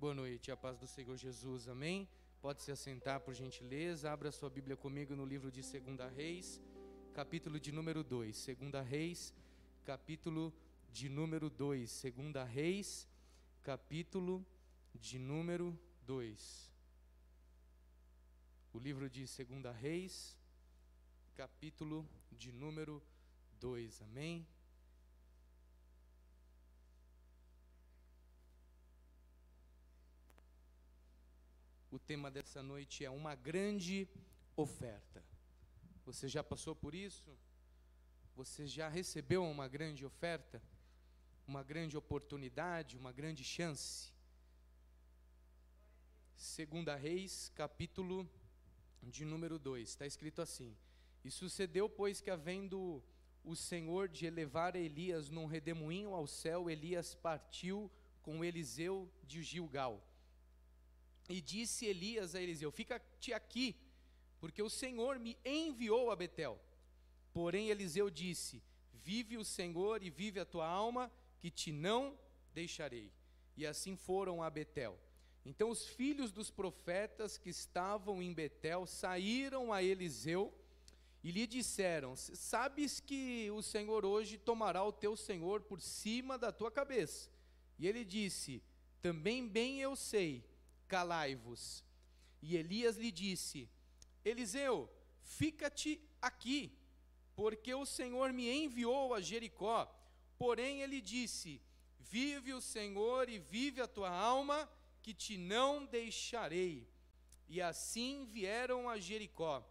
Boa noite, a paz do Senhor Jesus, amém? Pode se assentar por gentileza, abra sua Bíblia comigo no livro de 2 Reis, capítulo de número 2. 2 Reis, capítulo de número 2. 2 Reis, capítulo de número 2. O livro de 2 Reis, capítulo de número 2, amém? O tema dessa noite é uma grande oferta. Você já passou por isso? Você já recebeu uma grande oferta? Uma grande oportunidade, uma grande chance? Segunda Reis, capítulo de número 2, está escrito assim: E sucedeu, pois, que havendo o Senhor de elevar Elias num redemoinho ao céu, Elias partiu com Eliseu de Gilgal. E disse Elias a Eliseu: Fica-te aqui, porque o Senhor me enviou a Betel. Porém, Eliseu disse: Vive o Senhor e vive a tua alma, que te não deixarei. E assim foram a Betel. Então os filhos dos profetas que estavam em Betel saíram a Eliseu e lhe disseram: Sabes que o Senhor hoje tomará o teu senhor por cima da tua cabeça. E ele disse: Também bem eu sei calai-vos. E Elias lhe disse: Eliseu, fica-te aqui, porque o Senhor me enviou a Jericó. Porém, ele disse: Vive o Senhor e vive a tua alma, que te não deixarei. E assim vieram a Jericó.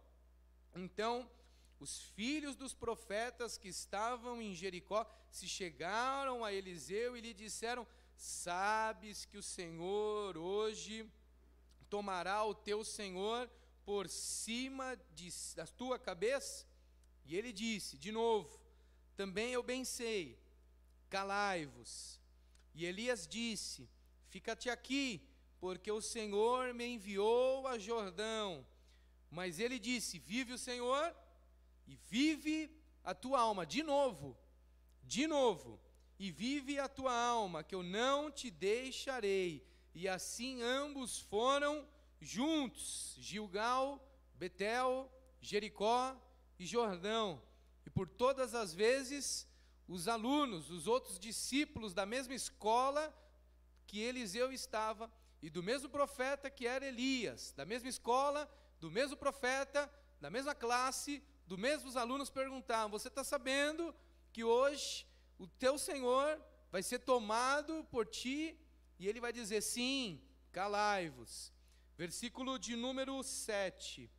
Então, os filhos dos profetas que estavam em Jericó se chegaram a Eliseu e lhe disseram: Sabes que o Senhor hoje tomará o teu Senhor por cima de, da tua cabeça? E ele disse, de novo: Também eu bem sei, calai-vos. E Elias disse: Fica-te aqui, porque o Senhor me enviou a Jordão. Mas ele disse: Vive o Senhor e vive a tua alma. De novo, de novo e vive a tua alma, que eu não te deixarei. E assim ambos foram juntos, Gilgal, Betel, Jericó e Jordão. E por todas as vezes, os alunos, os outros discípulos da mesma escola que Eliseu estava, e do mesmo profeta que era Elias, da mesma escola, do mesmo profeta, da mesma classe, do mesmos alunos perguntavam: Você está sabendo que hoje o teu Senhor vai ser tomado por ti, e ele vai dizer: sim, calai-vos. Versículo de número 7.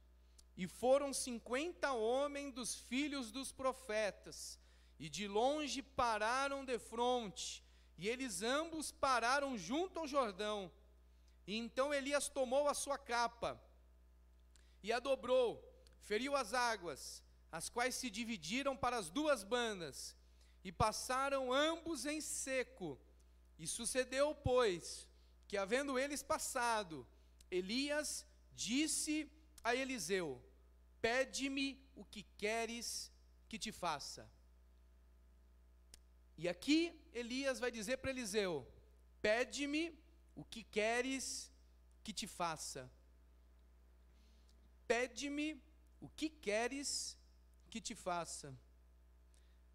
E foram cinquenta homens dos filhos dos profetas, e de longe pararam de fronte, e eles ambos pararam junto ao Jordão. E então Elias tomou a sua capa, e a dobrou, feriu as águas, as quais se dividiram para as duas bandas, e passaram ambos em seco. E sucedeu, pois, que havendo eles passado, Elias disse a Eliseu: Pede-me o que queres que te faça. E aqui Elias vai dizer para Eliseu: Pede-me o que queres que te faça. Pede-me o que queres que te faça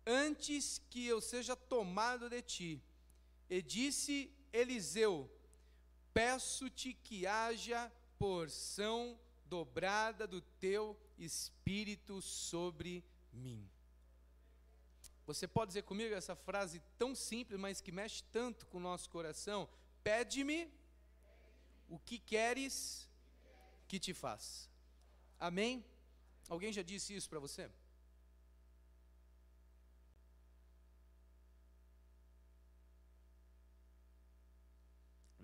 antes que eu seja tomado de ti. E disse Eliseu: Peço-te que haja porção dobrada do teu espírito sobre mim. Você pode dizer comigo essa frase tão simples, mas que mexe tanto com o nosso coração? Pede-me o que queres que te faça. Amém? Alguém já disse isso para você?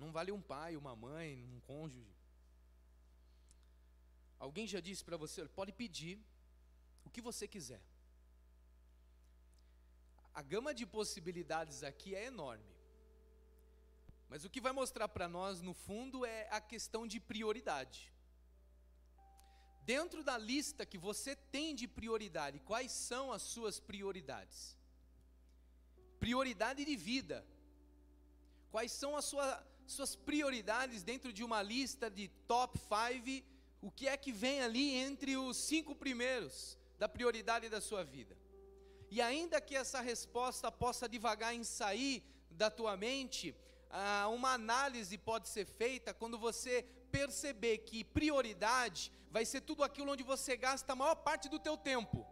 Não vale um pai, uma mãe, um cônjuge. Alguém já disse para você, pode pedir o que você quiser. A gama de possibilidades aqui é enorme. Mas o que vai mostrar para nós, no fundo, é a questão de prioridade. Dentro da lista que você tem de prioridade, quais são as suas prioridades? Prioridade de vida. Quais são as, sua, suas prioridades dentro de uma lista de top 5, o que é que vem ali entre os cinco primeiros da prioridade da sua vida. E ainda que essa resposta possa devagar em sair da tua mente, ah, uma análise pode ser feita quando você perceber que prioridade vai ser tudo aquilo onde você gasta a maior parte do teu tempo,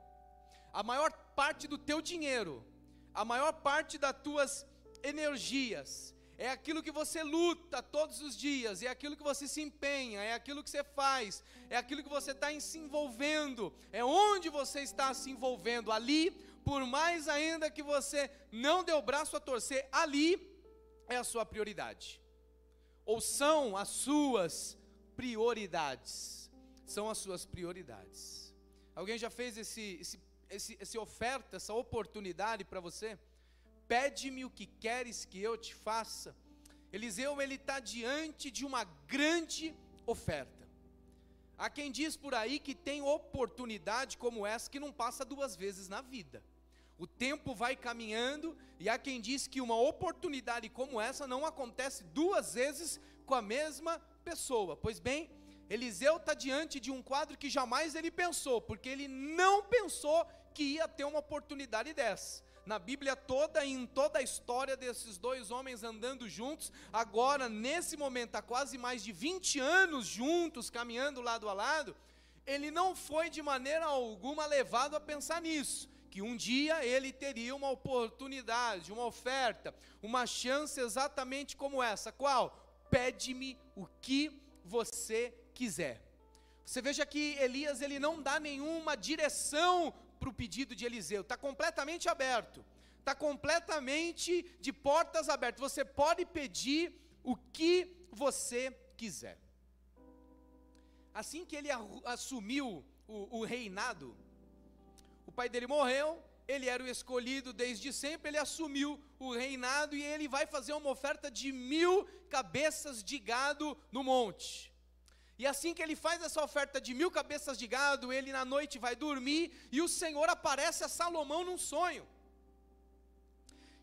a maior parte do teu dinheiro, a maior parte das tuas energias, é aquilo que você luta todos os dias, é aquilo que você se empenha, é aquilo que você faz, é aquilo que você está se envolvendo, é onde você está se envolvendo. Ali, por mais ainda que você não dê o braço a torcer, ali é a sua prioridade, ou são as suas prioridades, são as suas prioridades. Alguém já fez esse, esse, esse, esse oferta, essa oportunidade para você? Pede-me o que queres que eu te faça. Eliseu ele está diante de uma grande oferta. Há quem diz por aí que tem oportunidade como essa que não passa duas vezes na vida. O tempo vai caminhando e há quem diz que uma oportunidade como essa não acontece duas vezes com a mesma pessoa. Pois bem, Eliseu está diante de um quadro que jamais ele pensou, porque ele não pensou que ia ter uma oportunidade dessa na Bíblia toda e em toda a história desses dois homens andando juntos, agora nesse momento, há quase mais de 20 anos juntos, caminhando lado a lado, ele não foi de maneira alguma levado a pensar nisso, que um dia ele teria uma oportunidade, uma oferta, uma chance exatamente como essa. Qual? Pede-me o que você quiser. Você veja que Elias ele não dá nenhuma direção para o pedido de Eliseu, está completamente aberto, está completamente de portas abertas. Você pode pedir o que você quiser. Assim que ele assumiu o, o reinado, o pai dele morreu, ele era o escolhido desde sempre, ele assumiu o reinado e ele vai fazer uma oferta de mil cabeças de gado no monte. E assim que ele faz essa oferta de mil cabeças de gado, ele na noite vai dormir e o Senhor aparece a Salomão num sonho.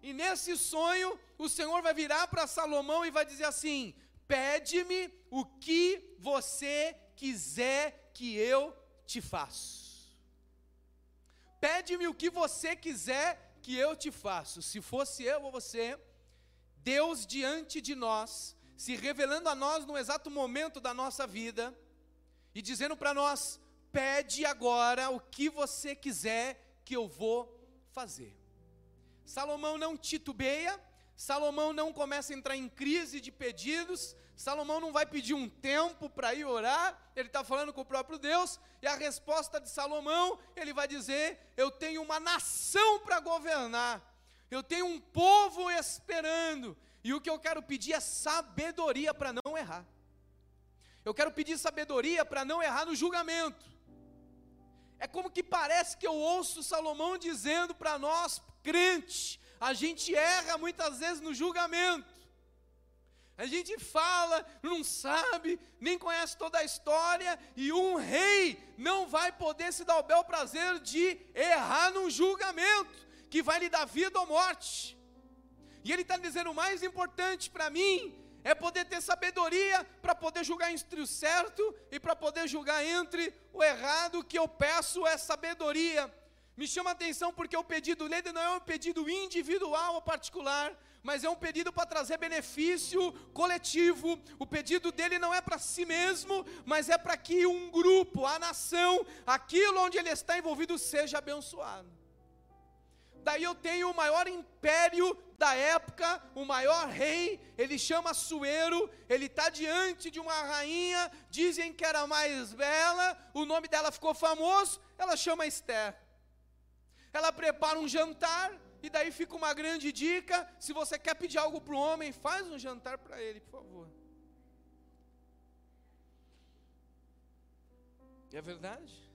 E nesse sonho, o Senhor vai virar para Salomão e vai dizer assim: Pede-me o que você quiser que eu te faço. Pede-me o que você quiser que eu te faço. Se fosse eu ou você, Deus diante de nós se revelando a nós no exato momento da nossa vida e dizendo para nós: pede agora o que você quiser que eu vou fazer. Salomão não titubeia, Salomão não começa a entrar em crise de pedidos, Salomão não vai pedir um tempo para ir orar, ele está falando com o próprio Deus, e a resposta de Salomão, ele vai dizer: Eu tenho uma nação para governar, eu tenho um povo esperando, e o que eu quero pedir é sabedoria para não errar. Eu quero pedir sabedoria para não errar no julgamento. É como que parece que eu ouço Salomão dizendo para nós, crente, a gente erra muitas vezes no julgamento. A gente fala, não sabe, nem conhece toda a história, e um rei não vai poder se dar o bel prazer de errar num julgamento que vai lhe dar vida ou morte. E ele está dizendo: o mais importante para mim é poder ter sabedoria para poder julgar entre o certo e para poder julgar entre o errado. O que eu peço é sabedoria. Me chama a atenção porque o pedido dele não é um pedido individual ou particular, mas é um pedido para trazer benefício coletivo. O pedido dele não é para si mesmo, mas é para que um grupo, a nação, aquilo onde ele está envolvido, seja abençoado. Daí eu tenho o maior império da época, o maior rei, ele chama Suero, ele está diante de uma rainha, dizem que era mais bela, o nome dela ficou famoso, ela chama Esther. Ela prepara um jantar, e daí fica uma grande dica: se você quer pedir algo para o homem, faz um jantar para ele, por favor. É verdade?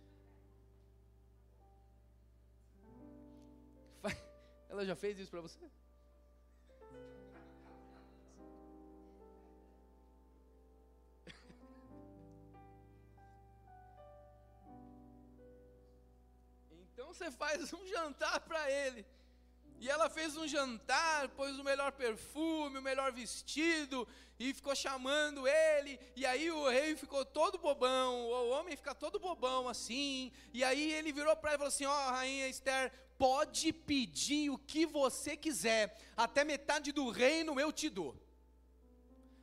Ela já fez isso para você? Então você faz um jantar para ele. E ela fez um jantar, pôs o melhor perfume, o melhor vestido, e ficou chamando ele. E aí o rei ficou todo bobão, o homem fica todo bobão assim. E aí ele virou para ela e falou assim: Ó, oh, rainha Esther, pode pedir o que você quiser, até metade do reino eu te dou.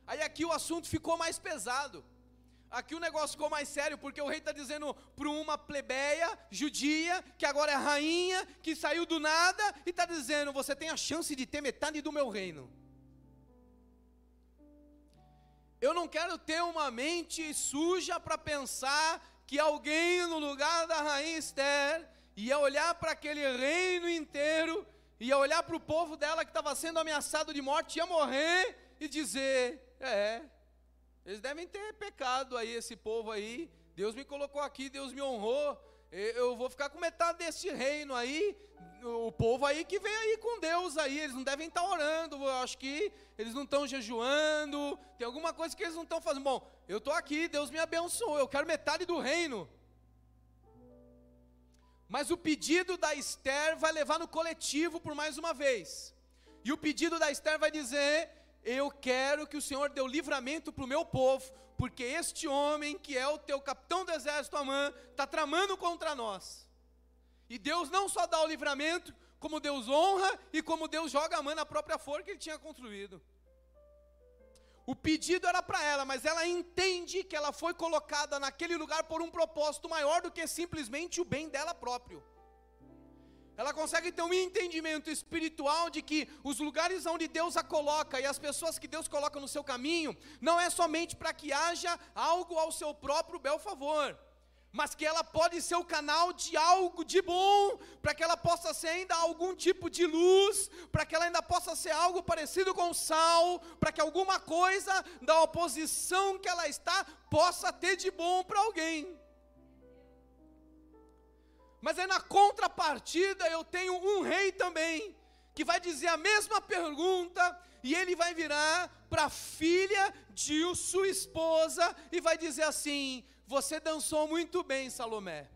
Aí aqui o assunto ficou mais pesado. Aqui o negócio ficou mais sério, porque o rei está dizendo para uma plebeia judia, que agora é rainha, que saiu do nada, e está dizendo: Você tem a chance de ter metade do meu reino. Eu não quero ter uma mente suja para pensar que alguém no lugar da rainha Esther ia olhar para aquele reino inteiro, ia olhar para o povo dela que estava sendo ameaçado de morte, ia morrer e dizer: É, eles devem ter pecado aí, esse povo aí. Deus me colocou aqui, Deus me honrou. Eu vou ficar com metade desse reino aí. O povo aí que vem aí com Deus aí, eles não devem estar orando. Eu acho que eles não estão jejuando. Tem alguma coisa que eles não estão fazendo. Bom, eu estou aqui, Deus me abençoou. Eu quero metade do reino. Mas o pedido da Esther vai levar no coletivo por mais uma vez. E o pedido da Esther vai dizer: eu quero que o Senhor dê o livramento para o meu povo, porque este homem, que é o teu capitão do exército Amã, está tramando contra nós. E Deus não só dá o livramento, como Deus honra e como Deus joga Amã na própria forca que ele tinha construído. O pedido era para ela, mas ela entende que ela foi colocada naquele lugar por um propósito maior do que simplesmente o bem dela próprio. Ela consegue ter um entendimento espiritual de que os lugares onde Deus a coloca e as pessoas que Deus coloca no seu caminho, não é somente para que haja algo ao seu próprio bel favor, mas que ela pode ser o canal de algo de bom, para que ela possa ser ainda algum tipo de luz, para que ela ainda possa ser algo parecido com sal, para que alguma coisa da oposição que ela está possa ter de bom para alguém. Mas aí na contrapartida eu tenho um rei também, que vai dizer a mesma pergunta, e ele vai virar para a filha de sua esposa e vai dizer assim: Você dançou muito bem, Salomé.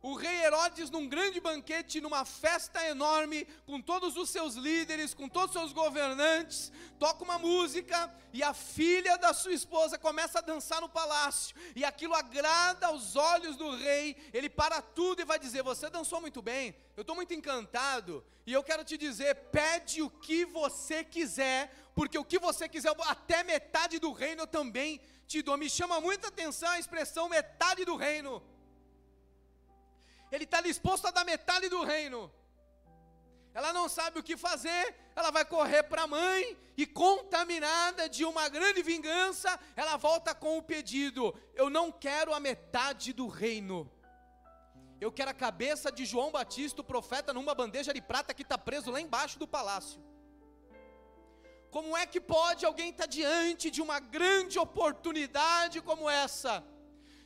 O rei Herodes, num grande banquete, numa festa enorme, com todos os seus líderes, com todos os seus governantes, toca uma música e a filha da sua esposa começa a dançar no palácio, e aquilo agrada aos olhos do rei. Ele para tudo e vai dizer: Você dançou muito bem, eu estou muito encantado, e eu quero te dizer: pede o que você quiser, porque o que você quiser, até metade do reino eu também te dou. Me chama muita atenção a expressão metade do reino ele está disposto a dar metade do reino. Ela não sabe o que fazer, ela vai correr para a mãe e, contaminada de uma grande vingança, ela volta com o pedido: Eu não quero a metade do reino. Eu quero a cabeça de João Batista, o profeta, numa bandeja de prata que está preso lá embaixo do palácio. Como é que pode alguém estar diante de uma grande oportunidade como essa?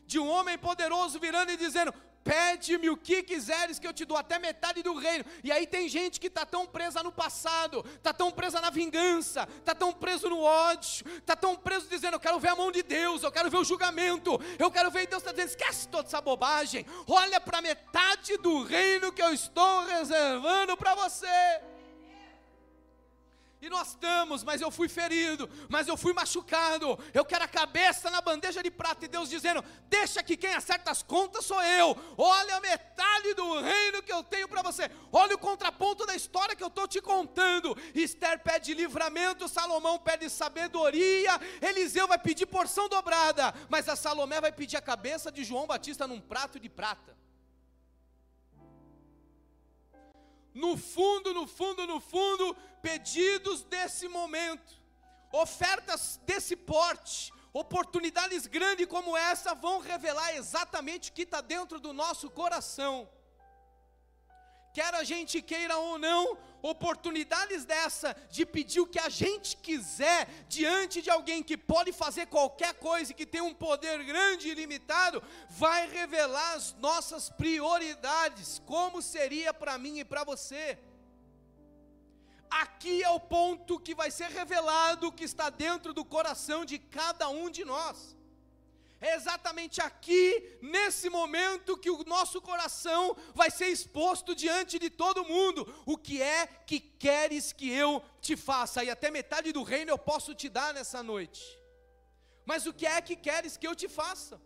De um homem poderoso virando e dizendo: Pede-me o que quiseres que eu te dou, até metade do reino. E aí tem gente que está tão presa no passado, está tão presa na vingança, está tão preso no ódio, está tão preso dizendo: Eu quero ver a mão de Deus, eu quero ver o julgamento, eu quero ver. Deus está dizendo: Esquece toda essa bobagem, olha para metade do reino que eu estou reservando para você. E nós estamos, mas eu fui ferido, mas eu fui machucado. Eu quero a cabeça na bandeja de prata. E Deus dizendo: Deixa que quem acerta as contas sou eu. Olha a metade do reino que eu tenho para você. Olha o contraponto da história que eu estou te contando. Esther pede livramento, Salomão pede sabedoria, Eliseu vai pedir porção dobrada. Mas a Salomé vai pedir a cabeça de João Batista num prato de prata. no fundo, no fundo, no fundo, pedidos desse momento, ofertas desse porte, oportunidades grandes como essa vão revelar exatamente o que está dentro do nosso coração. Quer a gente queira ou não, oportunidades dessa de pedir o que a gente quiser diante de alguém que pode fazer qualquer coisa e que tem um poder grande e ilimitado, vai revelar as nossas prioridades, como seria para mim e para você. Aqui é o ponto que vai ser revelado que está dentro do coração de cada um de nós. É exatamente aqui, nesse momento, que o nosso coração vai ser exposto diante de todo mundo. O que é que queres que eu te faça? E até metade do reino eu posso te dar nessa noite. Mas o que é que queres que eu te faça?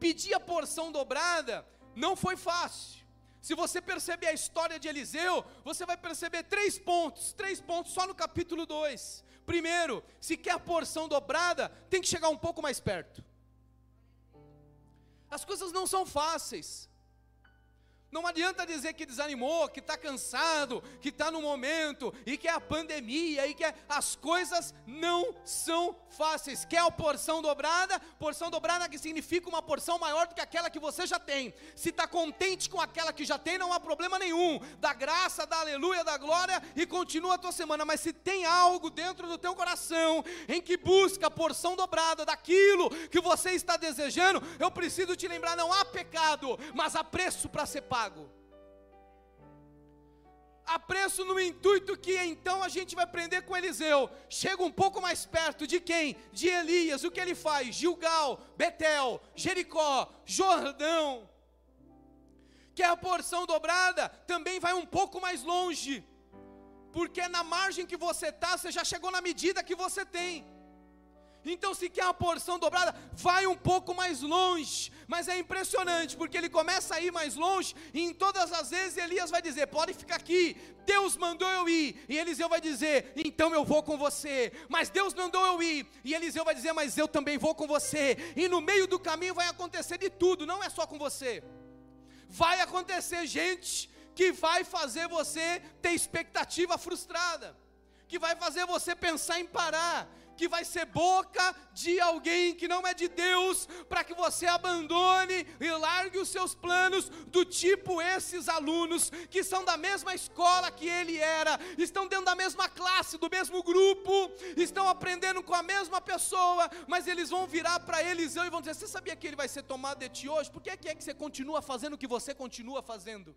Pedir a porção dobrada não foi fácil. Se você perceber a história de Eliseu, você vai perceber três pontos, três pontos só no capítulo 2. Primeiro, se quer a porção dobrada, tem que chegar um pouco mais perto. As coisas não são fáceis. Não adianta dizer que desanimou, que está cansado, que está no momento, e que é a pandemia, e que é... as coisas não são fáceis. Quer a porção dobrada? Porção dobrada que significa uma porção maior do que aquela que você já tem. Se está contente com aquela que já tem, não há problema nenhum. Da graça, da aleluia, da glória, e continua a tua semana. Mas se tem algo dentro do teu coração em que busca a porção dobrada daquilo que você está desejando, eu preciso te lembrar: não há pecado, mas há preço para ser pago. A no intuito que então a gente vai aprender com Eliseu. Chega um pouco mais perto de quem? De Elias. O que ele faz? Gilgal, Betel, Jericó, Jordão. Que a porção dobrada, também vai um pouco mais longe. Porque na margem que você está, você já chegou na medida que você tem. Então, se quer a porção dobrada, vai um pouco mais longe. Mas é impressionante, porque ele começa a ir mais longe, e em todas as vezes Elias vai dizer: pode ficar aqui, Deus mandou eu ir. E Eliseu vai dizer: então eu vou com você. Mas Deus mandou eu ir. E Eliseu vai dizer: mas eu também vou com você. E no meio do caminho vai acontecer de tudo, não é só com você. Vai acontecer gente que vai fazer você ter expectativa frustrada, que vai fazer você pensar em parar, que vai ser boca de alguém que não é de Deus, para que você abandone e largue os seus planos, do tipo esses alunos que são da mesma escola que ele era, estão dentro da mesma classe, do mesmo grupo, estão aprendendo com a mesma pessoa, mas eles vão virar para Eliseu e vão dizer: Você sabia que ele vai ser tomado de ti hoje? Por que é que, é você continua fazendo o que você continua fazendo?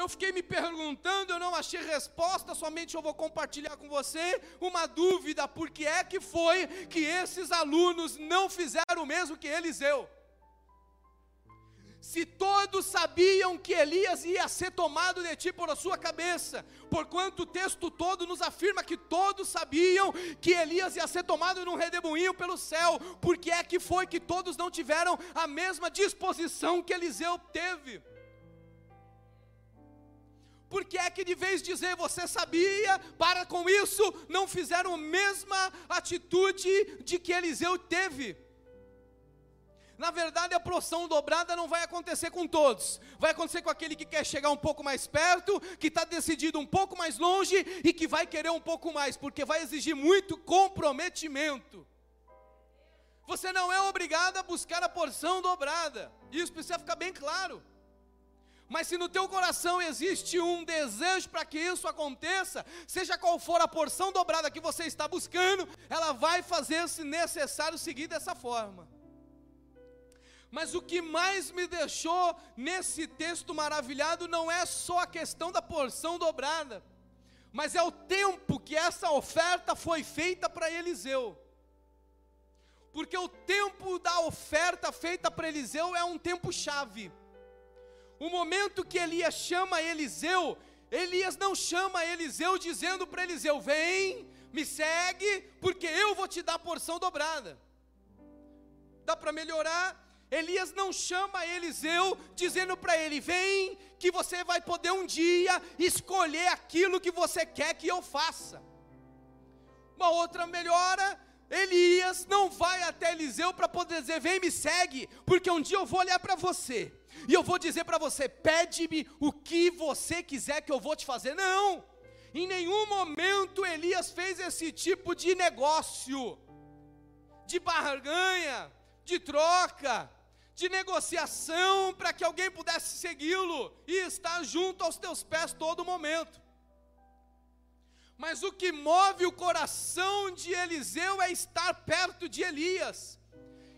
Eu fiquei me perguntando, eu não achei resposta, somente eu vou compartilhar com você uma dúvida: por que é que foi que esses alunos não fizeram o mesmo que Eliseu? Se todos sabiam que Elias ia ser tomado de ti por a sua cabeça, porquanto o texto todo nos afirma que todos sabiam que Elias ia ser tomado num redemoinho pelo céu, por que é que foi que todos não tiveram a mesma disposição que Eliseu teve? Porque é que de vez dizer você sabia, para com isso, não fizeram a mesma atitude de que Eliseu teve? Na verdade, a porção dobrada não vai acontecer com todos. Vai acontecer com aquele que quer chegar um pouco mais perto, que está decidido um pouco mais longe e que vai querer um pouco mais, porque vai exigir muito comprometimento. Você não é obrigado a buscar a porção dobrada. Isso precisa ficar bem claro. Mas se no teu coração existe um desejo para que isso aconteça, seja qual for a porção dobrada que você está buscando, ela vai fazer se necessário seguir dessa forma. Mas o que mais me deixou nesse texto maravilhado não é só a questão da porção dobrada, mas é o tempo que essa oferta foi feita para Eliseu. Porque o tempo da oferta feita para Eliseu é um tempo chave. O momento que Elias chama Eliseu, Elias não chama Eliseu dizendo para Eliseu: Vem, me segue, porque eu vou te dar porção dobrada. Dá para melhorar? Elias não chama Eliseu dizendo para ele: Vem, que você vai poder um dia escolher aquilo que você quer que eu faça. Uma outra melhora, Elias não vai até Eliseu para poder dizer: Vem, me segue, porque um dia eu vou olhar para você e eu vou dizer para você: pede-me o que você quiser que eu vou te fazer. Não, em nenhum momento Elias fez esse tipo de negócio, de barganha, de troca, de negociação para que alguém pudesse segui-lo e estar junto aos teus pés todo momento. Mas o que move o coração de Eliseu é estar perto de Elias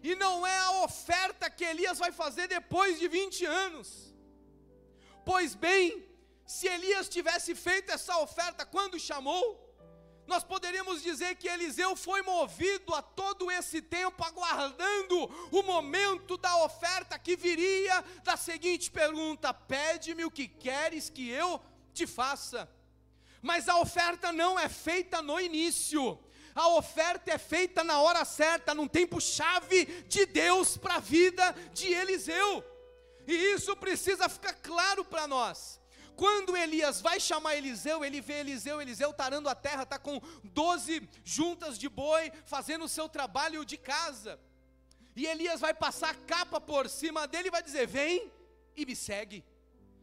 e não é a oferta que Elias vai fazer depois de 20 anos. Pois bem, se Elias tivesse feito essa oferta quando chamou, nós poderíamos dizer que Eliseu foi movido a todo esse tempo, aguardando o momento da oferta que viria, da seguinte pergunta: Pede-me o que queres que eu te faça. Mas a oferta não é feita no início, a oferta é feita na hora certa, num tempo-chave de Deus para a vida de Eliseu, e isso precisa ficar claro para nós. Quando Elias vai chamar Eliseu, ele vê Eliseu, Eliseu tarando a terra, está com 12 juntas de boi, fazendo o seu trabalho de casa. E Elias vai passar a capa por cima dele e vai dizer: Vem e me segue.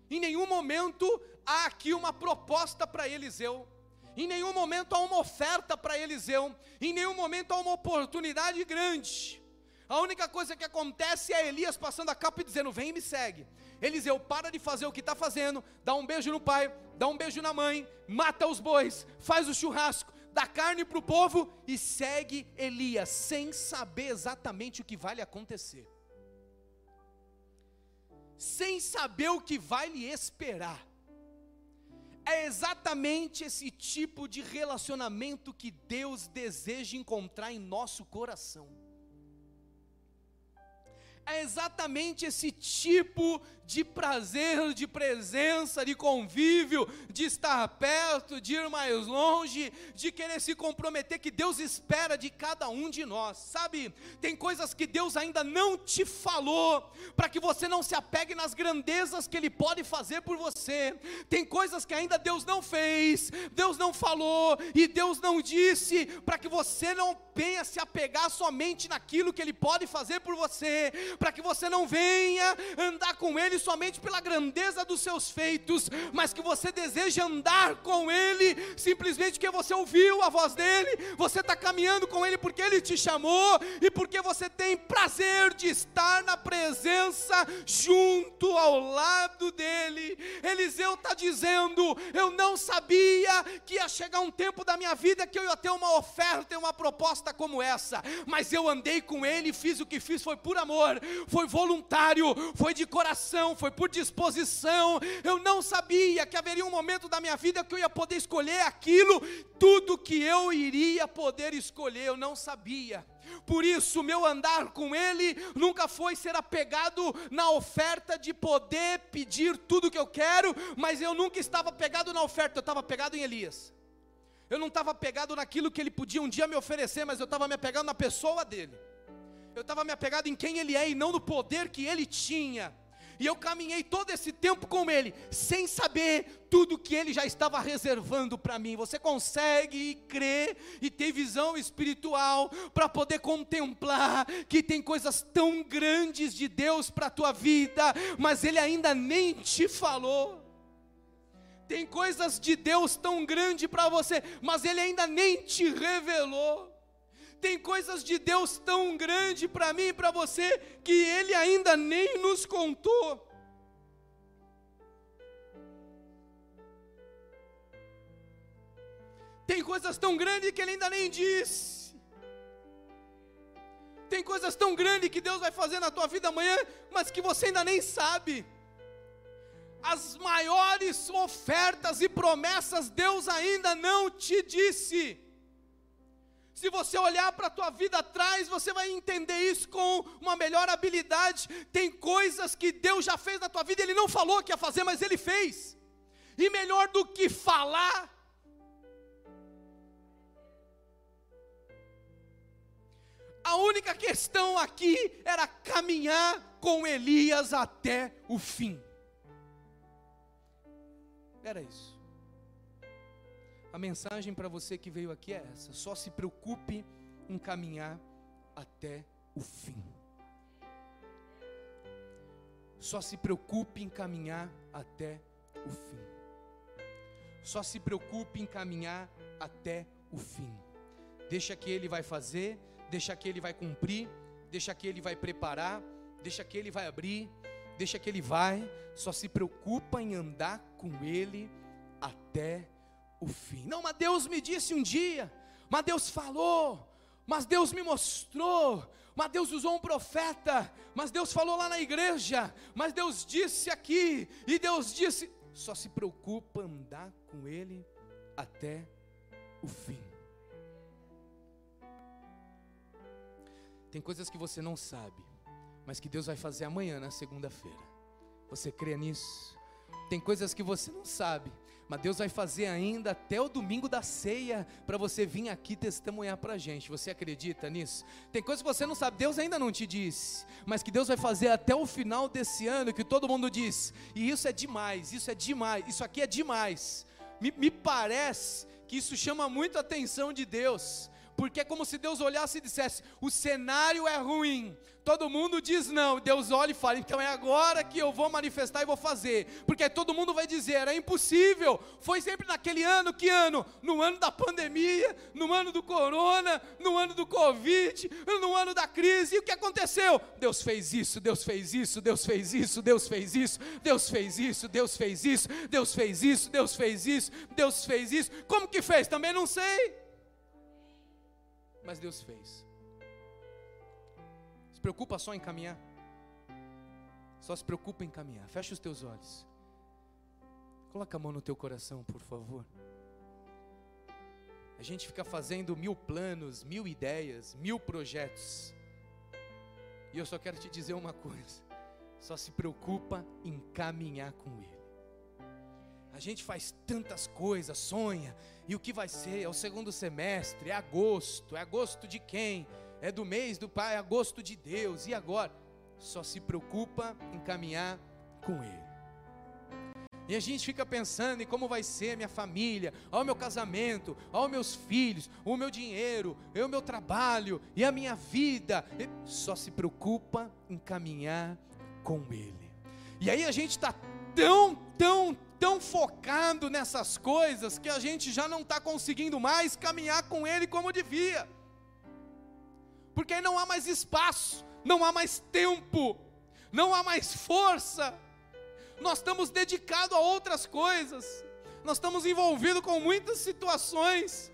Em nenhum momento há aqui uma proposta para Eliseu. Em nenhum momento há uma oferta para Eliseu. Em nenhum momento há uma oportunidade grande. A única coisa que acontece é Elias passando a capa e dizendo: Vem e me segue. Eliseu para de fazer o que está fazendo, dá um beijo no pai, dá um beijo na mãe, mata os bois, faz o churrasco, dá carne para o povo e segue Elias, sem saber exatamente o que vai lhe acontecer, sem saber o que vai lhe esperar. É exatamente esse tipo de relacionamento que Deus deseja encontrar em nosso coração. É exatamente esse tipo de prazer, de presença, de convívio, de estar perto, de ir mais longe, de querer se comprometer, que Deus espera de cada um de nós, sabe? Tem coisas que Deus ainda não te falou, para que você não se apegue nas grandezas que Ele pode fazer por você, tem coisas que ainda Deus não fez, Deus não falou, e Deus não disse, para que você não venha se apegar somente naquilo que Ele pode fazer por você, para que você não venha andar com Ele somente pela grandeza dos seus feitos, mas que você deseja andar com Ele, simplesmente porque você ouviu a voz dEle, você está caminhando com Ele porque Ele te chamou e porque você tem prazer de estar na presença, junto ao lado dEle. Eliseu está dizendo: Eu não sabia que ia chegar um tempo da minha vida que eu ia ter uma oferta e uma proposta como essa, mas eu andei com Ele, fiz o que fiz, foi por amor, foi voluntário, foi de coração foi por disposição. Eu não sabia que haveria um momento da minha vida que eu ia poder escolher aquilo, tudo que eu iria poder escolher, eu não sabia. Por isso, meu andar com Ele nunca foi ser apegado na oferta de poder pedir tudo que eu quero, mas eu nunca estava pegado na oferta, eu estava pegado em Elias. Eu não estava pegado naquilo que ele podia um dia me oferecer, mas eu estava me apegando na pessoa dele. Eu estava me apegado em quem ele é e não no poder que ele tinha. E eu caminhei todo esse tempo com Ele, sem saber tudo que Ele já estava reservando para mim. Você consegue crer e ter visão espiritual para poder contemplar que tem coisas tão grandes de Deus para a tua vida, mas Ele ainda nem te falou. Tem coisas de Deus tão grande para você, mas Ele ainda nem te revelou. Tem coisas de Deus tão grande para mim e para você que Ele ainda nem nos contou. Tem coisas tão grandes que Ele ainda nem disse. Tem coisas tão grandes que Deus vai fazer na tua vida amanhã, mas que você ainda nem sabe. As maiores ofertas e promessas Deus ainda não te disse. Se você olhar para a tua vida atrás, você vai entender isso com uma melhor habilidade. Tem coisas que Deus já fez na tua vida, Ele não falou que ia fazer, mas Ele fez. E melhor do que falar, a única questão aqui era caminhar com Elias até o fim. Era isso. A mensagem para você que veio aqui é essa: só se preocupe em caminhar até o fim. Só se preocupe em caminhar até o fim. Só se preocupe em caminhar até o fim. Deixa que ele vai fazer, deixa que ele vai cumprir, deixa que ele vai preparar, deixa que ele vai abrir, deixa que ele vai. Só se preocupa em andar com ele até o o fim. Não, mas Deus me disse um dia, mas Deus falou, mas Deus me mostrou, mas Deus usou um profeta, mas Deus falou lá na igreja, mas Deus disse aqui, e Deus disse. Só se preocupa andar com Ele até o fim. Tem coisas que você não sabe, mas que Deus vai fazer amanhã, na segunda-feira. Você crê nisso? Tem coisas que você não sabe, mas Deus vai fazer ainda até o domingo da ceia para você vir aqui testemunhar para a gente. Você acredita nisso? Tem coisas que você não sabe, Deus ainda não te disse, mas que Deus vai fazer até o final desse ano, que todo mundo diz. E isso é demais, isso é demais, isso aqui é demais. Me, me parece que isso chama muito a atenção de Deus porque é como se Deus olhasse e dissesse: o cenário é ruim, todo mundo diz não, Deus olha e fala: então é agora que eu vou manifestar e vou fazer, porque todo mundo vai dizer: é impossível, foi sempre naquele ano, que ano? No ano da pandemia, no ano do corona, no ano do Covid, no ano da crise, e o que aconteceu? Deus fez isso, Deus fez isso, Deus fez isso, Deus fez isso, Deus fez isso, Deus fez isso, Deus fez isso, Deus fez isso, Deus fez isso, como que fez? Também não sei mas Deus fez. Se preocupa só em caminhar. Só se preocupa em caminhar. Fecha os teus olhos. Coloca a mão no teu coração, por favor. A gente fica fazendo mil planos, mil ideias, mil projetos. E eu só quero te dizer uma coisa: só se preocupa em caminhar com Ele. A gente faz tantas coisas, sonha, e o que vai ser? É o segundo semestre, é agosto, é agosto de quem? É do mês do Pai, é agosto de Deus, e agora? Só se preocupa em caminhar com Ele. E a gente fica pensando em como vai ser minha família, ao meu casamento, aos meus filhos, o meu dinheiro, o meu trabalho e a minha vida. Só se preocupa em caminhar com Ele. E aí a gente está tão, tão, tão focado nessas coisas que a gente já não está conseguindo mais caminhar com Ele como devia, porque aí não há mais espaço, não há mais tempo, não há mais força, nós estamos dedicados a outras coisas, nós estamos envolvidos com muitas situações,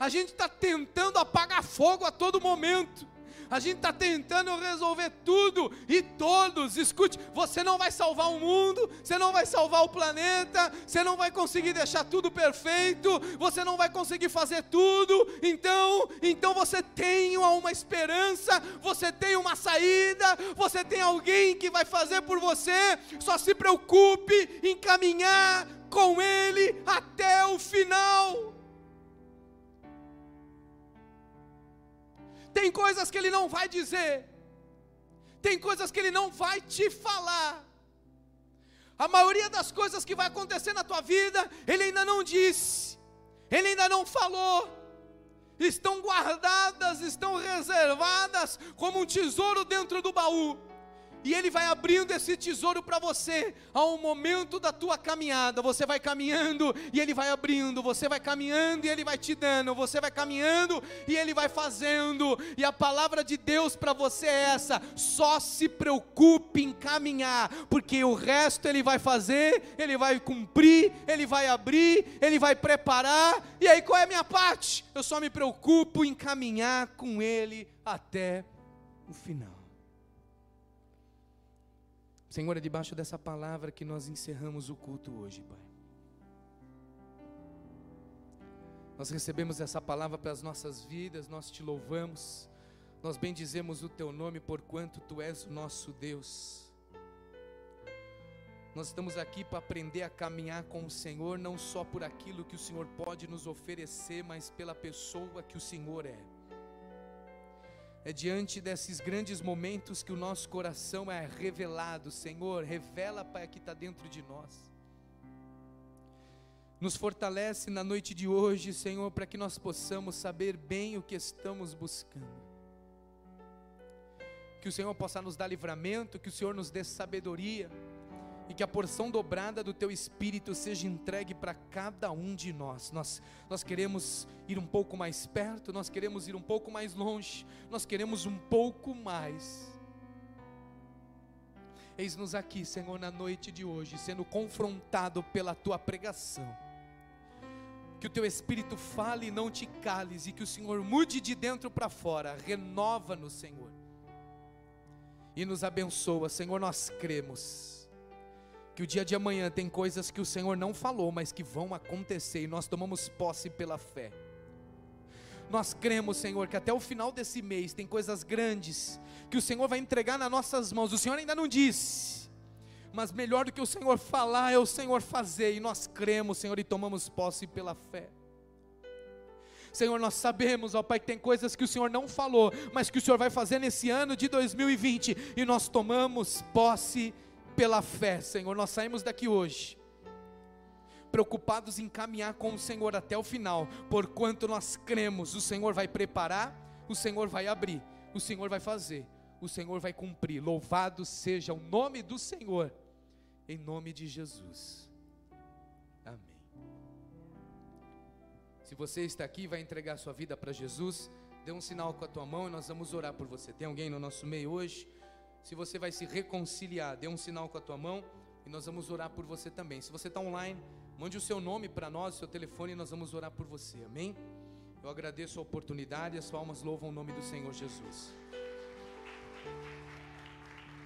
a gente está tentando apagar fogo a todo momento, a gente está tentando resolver tudo e todos. Escute, você não vai salvar o mundo, você não vai salvar o planeta, você não vai conseguir deixar tudo perfeito, você não vai conseguir fazer tudo. Então, então você tem uma esperança, você tem uma saída, você tem alguém que vai fazer por você. Só se preocupe em caminhar com Ele até o final. Tem coisas que ele não vai dizer. Tem coisas que ele não vai te falar. A maioria das coisas que vai acontecer na tua vida, ele ainda não disse. Ele ainda não falou. Estão guardadas, estão reservadas como um tesouro dentro do baú e Ele vai abrindo esse tesouro para você, ao momento da tua caminhada. Você vai caminhando e Ele vai abrindo, você vai caminhando e Ele vai te dando, você vai caminhando e Ele vai fazendo. E a palavra de Deus para você é essa: só se preocupe em caminhar, porque o resto Ele vai fazer, Ele vai cumprir, Ele vai abrir, Ele vai preparar. E aí qual é a minha parte? Eu só me preocupo em caminhar com Ele até o final. Senhor, é debaixo dessa palavra que nós encerramos o culto hoje, Pai. Nós recebemos essa palavra para as nossas vidas, nós te louvamos, nós bendizemos o teu nome por quanto tu és o nosso Deus. Nós estamos aqui para aprender a caminhar com o Senhor, não só por aquilo que o Senhor pode nos oferecer, mas pela pessoa que o Senhor é. É diante desses grandes momentos que o nosso coração é revelado. Senhor, revela, Pai, que está dentro de nós. Nos fortalece na noite de hoje, Senhor, para que nós possamos saber bem o que estamos buscando. Que o Senhor possa nos dar livramento, que o Senhor nos dê sabedoria e que a porção dobrada do teu espírito seja entregue para cada um de nós. Nós nós queremos ir um pouco mais perto, nós queremos ir um pouco mais longe, nós queremos um pouco mais. Eis-nos aqui, Senhor, na noite de hoje, sendo confrontado pela tua pregação. Que o teu espírito fale e não te cales, e que o Senhor mude de dentro para fora, renova-nos, Senhor, e nos abençoa, Senhor, nós cremos que o dia de amanhã tem coisas que o Senhor não falou, mas que vão acontecer e nós tomamos posse pela fé. Nós cremos, Senhor, que até o final desse mês tem coisas grandes que o Senhor vai entregar nas nossas mãos. O Senhor ainda não disse, mas melhor do que o Senhor falar é o Senhor fazer, e nós cremos, Senhor, e tomamos posse pela fé. Senhor, nós sabemos, ó Pai, que tem coisas que o Senhor não falou, mas que o Senhor vai fazer nesse ano de 2020, e nós tomamos posse pela fé, Senhor. Nós saímos daqui hoje preocupados em caminhar com o Senhor até o final, porquanto nós cremos, o Senhor vai preparar, o Senhor vai abrir, o Senhor vai fazer, o Senhor vai cumprir. Louvado seja o nome do Senhor, em nome de Jesus. Amém. Se você está aqui e vai entregar sua vida para Jesus, dê um sinal com a tua mão e nós vamos orar por você. Tem alguém no nosso meio hoje? Se você vai se reconciliar, dê um sinal com a tua mão e nós vamos orar por você também. Se você está online, Mande o seu nome para nós, o seu telefone, e nós vamos orar por você. Amém? Eu agradeço a oportunidade, as almas louvam o nome do Senhor Jesus.